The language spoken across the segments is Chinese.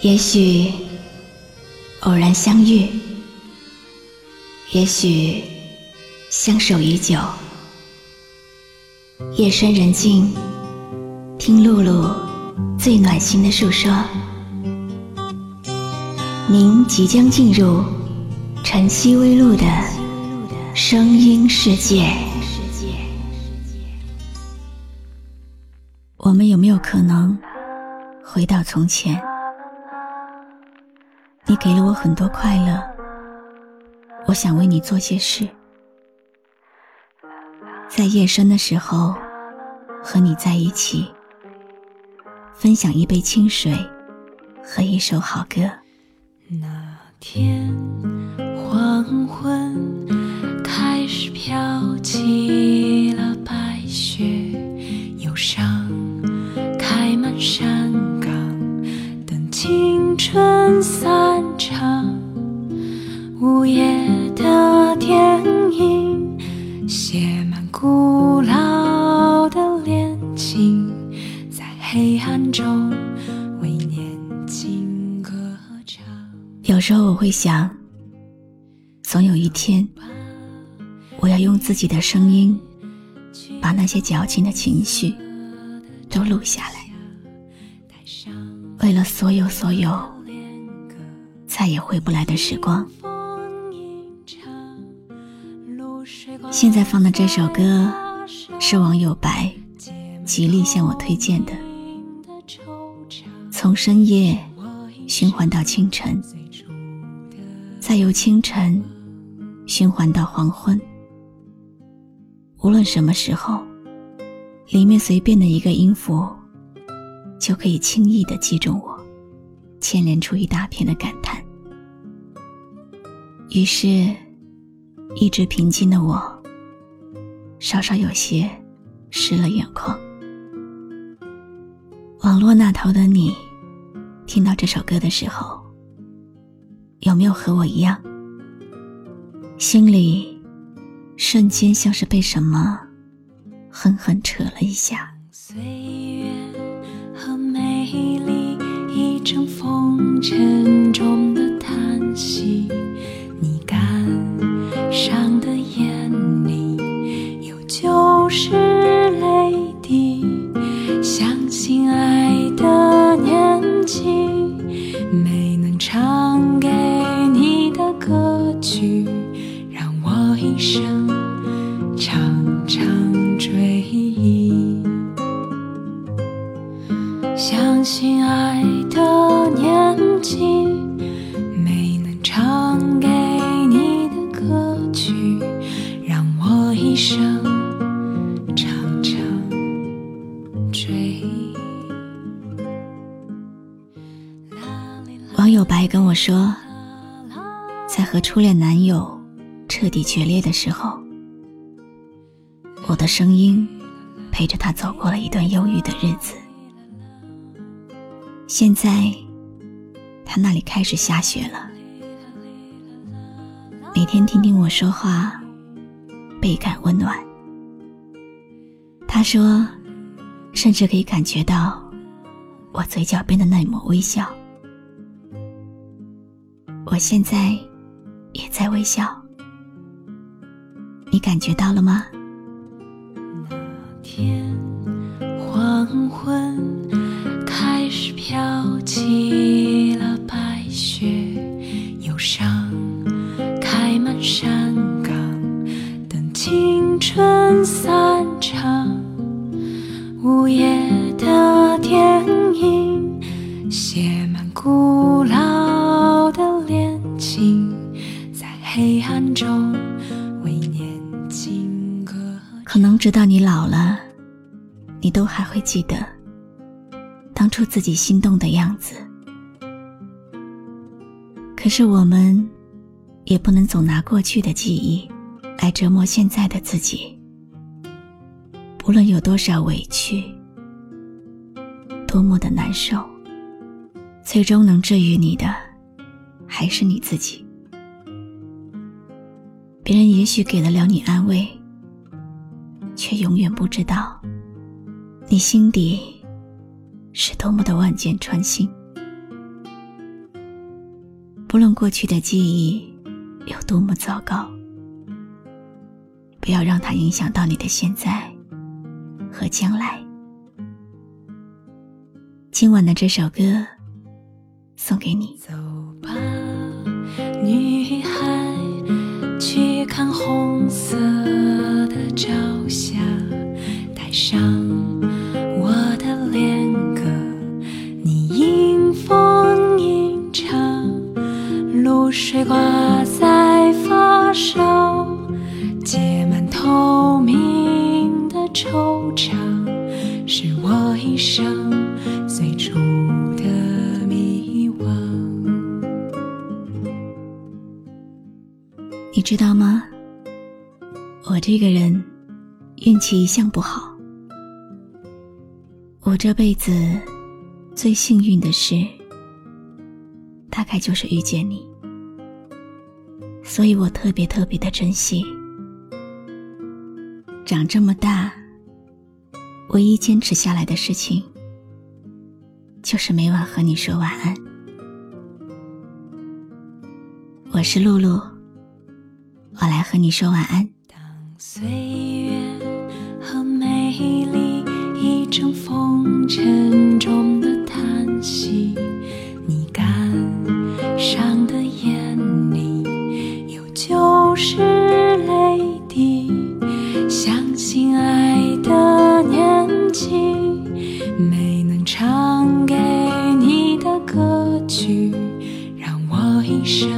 也许偶然相遇，也许相守已久。夜深人静，听露露最暖心的诉说。您即将进入晨曦微露的声音世界。我们有没有可能回到从前？你给了我很多快乐，我想为你做些事。在夜深的时候，和你在一起，分享一杯清水和一首好歌。那天午夜的电影写满。古老的恋情，在黑暗中为年轻歌唱。有时候我会想，总有一天，我要用自己的声音，把那些矫情的情绪都录下来。为了所有所有再也回不来的时光。现在放的这首歌是网友白极力向我推荐的，从深夜循环到清晨，再由清晨循环到黄昏。无论什么时候，里面随便的一个音符，就可以轻易的击中我，牵连出一大片的感叹。于是。一直平静的我，稍稍有些湿了眼眶。网络那头的你，听到这首歌的时候，有没有和我一样，心里瞬间像是被什么狠狠扯了一下？岁月和美丽，已成风尘中的叹息。伤的眼里有旧时泪滴，相信爱的年纪，没能唱给你的歌曲，让我一生常常追忆。相信爱的年纪。网友白跟我说，在和初恋男友彻底决裂的时候，我的声音陪着他走过了一段忧郁的日子。现在，他那里开始下雪了，每天听听我说话，倍感温暖。他说，甚至可以感觉到我嘴角边的那抹微笑。我现在也在微笑，你感觉到了吗？那天黄昏，开始飘起了白雪，忧伤开满山岗，等青春散直到你老了，你都还会记得当初自己心动的样子。可是我们也不能总拿过去的记忆来折磨现在的自己。不论有多少委屈，多么的难受，最终能治愈你的还是你自己。别人也许给得了你安慰，却永远不知道，你心底是多么的万箭穿心。不论过去的记忆有多么糟糕，不要让它影响到你的现在和将来。今晚的这首歌送给你。走吧，女孩，去看红色惆怅，是我一生最初的迷惘。你知道吗？我这个人运气一向不好。我这辈子最幸运的事，大概就是遇见你，所以我特别特别的珍惜。长这么大，唯一坚持下来的事情，就是每晚和你说晚安。我是露露。我来和你说晚安。当岁月和美丽已成风尘去，让我一生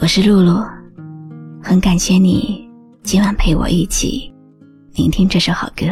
我是露露，很感谢你今晚陪我一起聆听这首好歌。